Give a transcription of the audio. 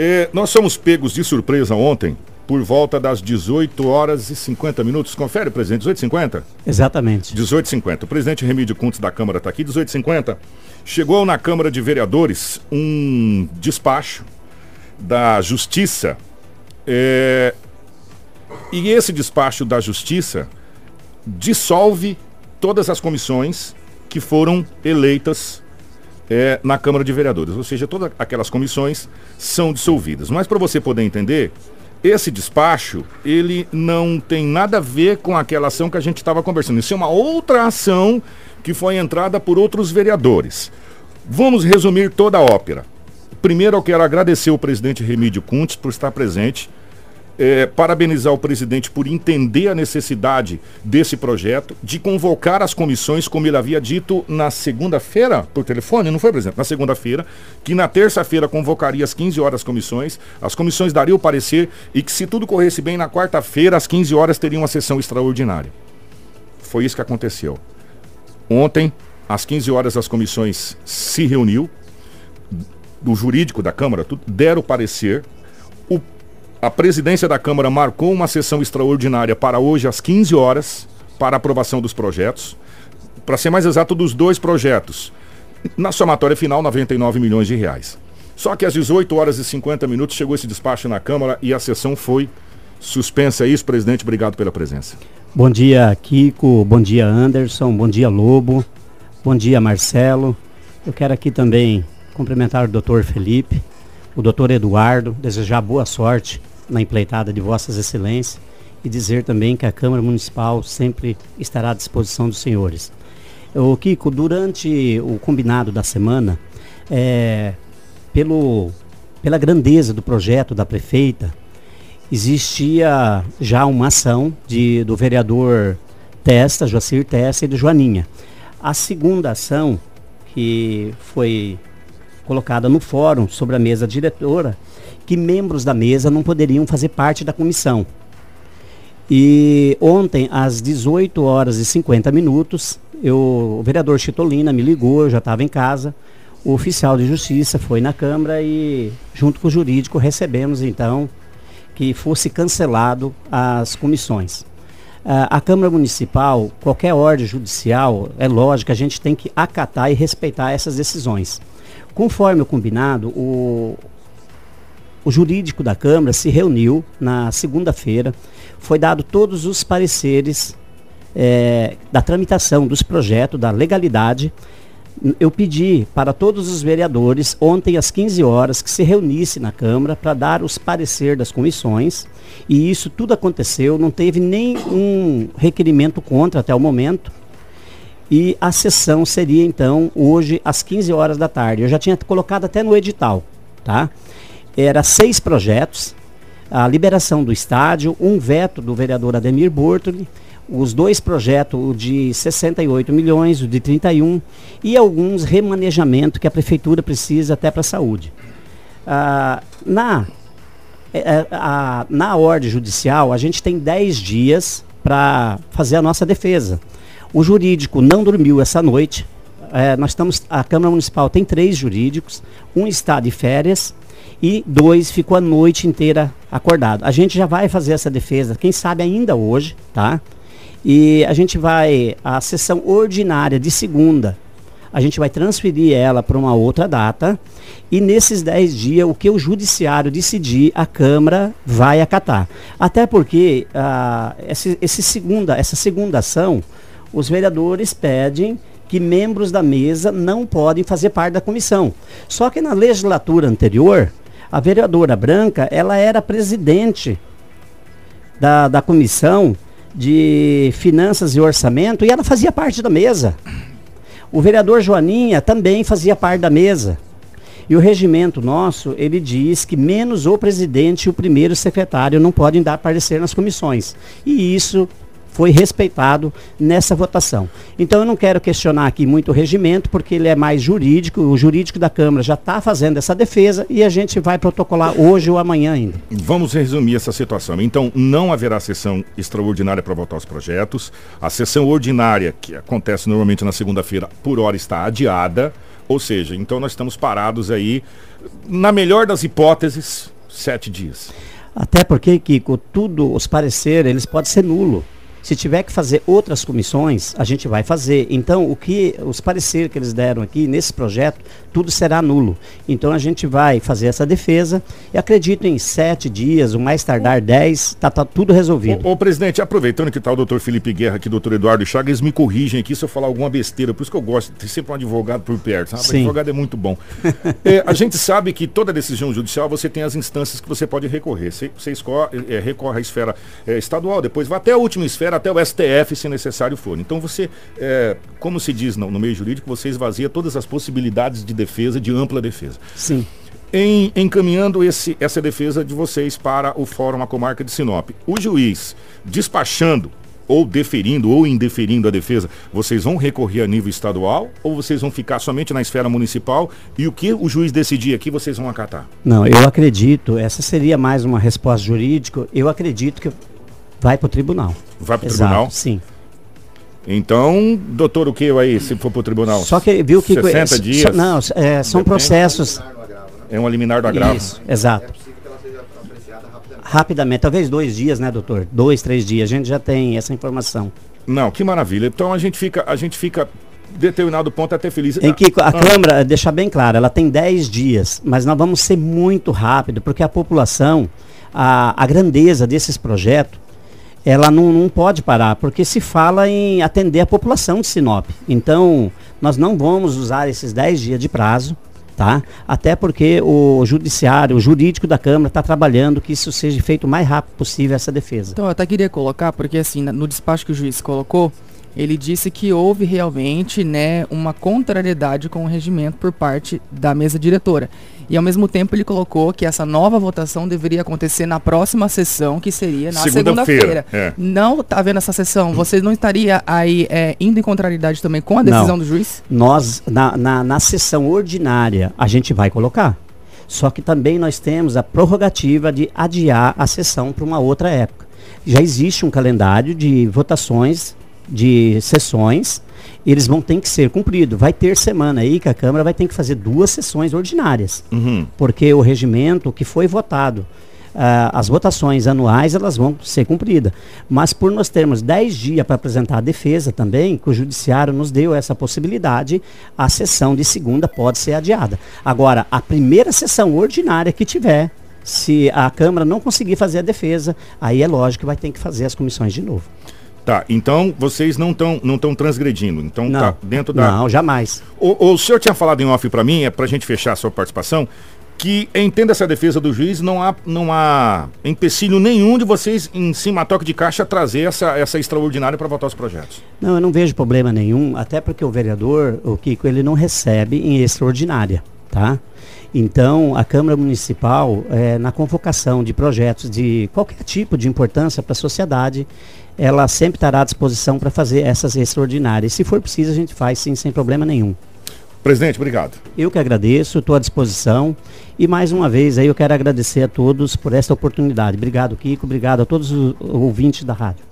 É, nós fomos pegos de surpresa ontem, por volta das 18 horas e 50 minutos. Confere, presidente, 18h50? Exatamente. 18h50. O presidente Remídio Cuntes da Câmara está aqui, 18h50. Chegou na Câmara de Vereadores um despacho da Justiça. É, e esse despacho da Justiça dissolve todas as comissões que foram eleitas é, na Câmara de Vereadores. Ou seja, todas aquelas comissões são dissolvidas. Mas para você poder entender, esse despacho, ele não tem nada a ver com aquela ação que a gente estava conversando. Isso é uma outra ação que foi entrada por outros vereadores. Vamos resumir toda a ópera. Primeiro, eu quero agradecer o presidente Remídio Cuntes por estar presente é, parabenizar o presidente por entender a necessidade desse projeto, de convocar as comissões, como ele havia dito na segunda-feira, por telefone, não foi, presidente? Na segunda-feira, que na terça-feira convocaria às 15 horas as comissões, as comissões dariam o parecer e que, se tudo corresse bem, na quarta-feira, às 15 horas, teria uma sessão extraordinária. Foi isso que aconteceu. Ontem, às 15 horas, as comissões se reuniu, do jurídico da Câmara, deram o parecer, a presidência da Câmara marcou uma sessão extraordinária para hoje às 15 horas para aprovação dos projetos. Para ser mais exato, dos dois projetos. Na somatória final, 99 milhões de reais. Só que às 18 horas e 50 minutos chegou esse despacho na Câmara e a sessão foi suspensa. É isso, presidente. Obrigado pela presença. Bom dia, Kiko. Bom dia, Anderson. Bom dia, Lobo. Bom dia, Marcelo. Eu quero aqui também cumprimentar o doutor Felipe, o doutor Eduardo, desejar boa sorte na empleitada de Vossas Excelências e dizer também que a Câmara Municipal sempre estará à disposição dos senhores. O Kiko, durante o combinado da semana, é, pelo, pela grandeza do projeto da prefeita, existia já uma ação de, do vereador Testa, Joacir Testa e do Joaninha. A segunda ação, que foi colocada no fórum sobre a mesa diretora, que membros da mesa não poderiam fazer parte da comissão. E ontem, às 18 horas e 50 minutos, eu, o vereador Chitolina me ligou, eu já estava em casa. O oficial de justiça foi na Câmara e, junto com o jurídico, recebemos então que fosse cancelado as comissões. Uh, a Câmara Municipal, qualquer ordem judicial, é lógico, a gente tem que acatar e respeitar essas decisões. Conforme o combinado, o, o jurídico da Câmara se reuniu na segunda-feira, foi dado todos os pareceres é, da tramitação dos projetos, da legalidade. Eu pedi para todos os vereadores, ontem às 15 horas, que se reunisse na Câmara para dar os pareceres das comissões. E isso tudo aconteceu, não teve nenhum requerimento contra até o momento. E a sessão seria então hoje às 15 horas da tarde. Eu já tinha colocado até no edital, tá? era seis projetos, a liberação do estádio, um veto do vereador Ademir Bortoli, os dois projetos, o de 68 milhões, o de 31, e alguns remanejamento que a prefeitura precisa até para a saúde. Ah, na, é, é, a, na ordem judicial, a gente tem 10 dias para fazer a nossa defesa. O jurídico não dormiu essa noite. É, nós estamos, a Câmara Municipal tem três jurídicos, um está de férias e dois ficou a noite inteira acordado. A gente já vai fazer essa defesa, quem sabe ainda hoje, tá? E a gente vai, a sessão ordinária de segunda, a gente vai transferir ela para uma outra data e nesses 10 dias o que o judiciário decidir, a Câmara vai acatar. Até porque uh, esse, esse segunda, essa segunda ação, os vereadores pedem que membros da mesa não podem fazer parte da comissão. Só que na legislatura anterior, a vereadora Branca, ela era presidente da, da comissão de finanças e orçamento e ela fazia parte da mesa. O vereador Joaninha também fazia parte da mesa. E o regimento nosso, ele diz que menos o presidente e o primeiro secretário não podem dar parecer nas comissões. E isso foi respeitado nessa votação. Então eu não quero questionar aqui muito o regimento, porque ele é mais jurídico, o jurídico da Câmara já está fazendo essa defesa e a gente vai protocolar hoje ou amanhã ainda. Vamos resumir essa situação. Então não haverá sessão extraordinária para votar os projetos. A sessão ordinária, que acontece normalmente na segunda-feira, por hora está adiada Ou seja, então nós estamos parados aí, na melhor das hipóteses, sete dias. Até porque, Kiko, tudo, os pareceres, eles podem ser nulo. Se tiver que fazer outras comissões, a gente vai fazer. Então, o que os pareceres que eles deram aqui nesse projeto, tudo será nulo. Então, a gente vai fazer essa defesa e acredito em sete dias, o mais tardar dez, está tá tudo resolvido. Ô, ô, presidente, aproveitando que está o doutor Felipe Guerra aqui, doutor Eduardo Chagas, me corrigem aqui se eu falar alguma besteira, por isso que eu gosto de ter sempre um advogado por perto. Sim. advogado é muito bom. é, a gente sabe que toda decisão judicial você tem as instâncias que você pode recorrer. Você, você escorre, é, recorre à esfera é, estadual, depois vai até a última esfera, até o STF, se necessário for. Então você, é, como se diz no, no, meio jurídico, você esvazia todas as possibilidades de defesa, de ampla defesa. Sim. Em, encaminhando esse, essa defesa de vocês para o Fórum A Comarca de Sinop, o juiz despachando ou deferindo ou indeferindo a defesa, vocês vão recorrer a nível estadual ou vocês vão ficar somente na esfera municipal e o que o juiz decidir aqui vocês vão acatar? Não, eu acredito, essa seria mais uma resposta jurídica, eu acredito que vai para o tribunal. Vai para o tribunal? Sim. Então, doutor, o que aí, se for para o tribunal? Só que viu que 60 é, dias? Não, é, são processos. É um liminar do agravo. Isso, exato. É possível que ela seja apreciada rapidamente. Rapidamente, talvez dois dias, né, doutor? Dois, três dias. A gente já tem essa informação. Não, que maravilha. Então a gente fica, a gente fica determinado ponto até feliz. Em que a ah. Câmara, deixar bem claro, ela tem 10 dias, mas nós vamos ser muito rápido, porque a população, a, a grandeza desses projetos, ela não, não pode parar, porque se fala em atender a população de Sinop. Então, nós não vamos usar esses 10 dias de prazo, tá? Até porque o judiciário, o jurídico da Câmara está trabalhando que isso seja feito o mais rápido possível essa defesa. Então, eu até queria colocar, porque assim, no despacho que o juiz colocou, ele disse que houve realmente né, uma contrariedade com o regimento por parte da mesa diretora. E ao mesmo tempo ele colocou que essa nova votação deveria acontecer na próxima sessão, que seria na segunda-feira. Segunda é. Não está vendo essa sessão? Você não estaria aí é, indo em contrariedade também com a decisão não. do juiz? Nós, na, na, na sessão ordinária, a gente vai colocar. Só que também nós temos a prorrogativa de adiar a sessão para uma outra época. Já existe um calendário de votações de sessões, eles vão ter que ser cumpridos. Vai ter semana aí que a Câmara vai ter que fazer duas sessões ordinárias, uhum. porque o regimento que foi votado, uh, as votações anuais elas vão ser cumpridas. Mas por nós termos 10 dias para apresentar a defesa também, que o Judiciário nos deu essa possibilidade, a sessão de segunda pode ser adiada. Agora, a primeira sessão ordinária que tiver, se a Câmara não conseguir fazer a defesa, aí é lógico que vai ter que fazer as comissões de novo. Tá, então vocês não estão não tão transgredindo. Então não, tá dentro da. Não, jamais. O, o senhor tinha falado em off para mim, é para a gente fechar a sua participação, que entenda essa defesa do juiz, não há, não há empecilho nenhum de vocês, em cima toque de caixa, trazer essa, essa extraordinária para votar os projetos. Não, eu não vejo problema nenhum, até porque o vereador, o Kiko, ele não recebe em extraordinária, tá? Então, a Câmara Municipal, é, na convocação de projetos de qualquer tipo de importância para a sociedade, ela sempre estará à disposição para fazer essas extraordinárias. Se for preciso, a gente faz sim, sem problema nenhum. Presidente, obrigado. Eu que agradeço, estou à disposição. E mais uma vez aí eu quero agradecer a todos por esta oportunidade. Obrigado, Kiko. Obrigado a todos os ouvintes da rádio.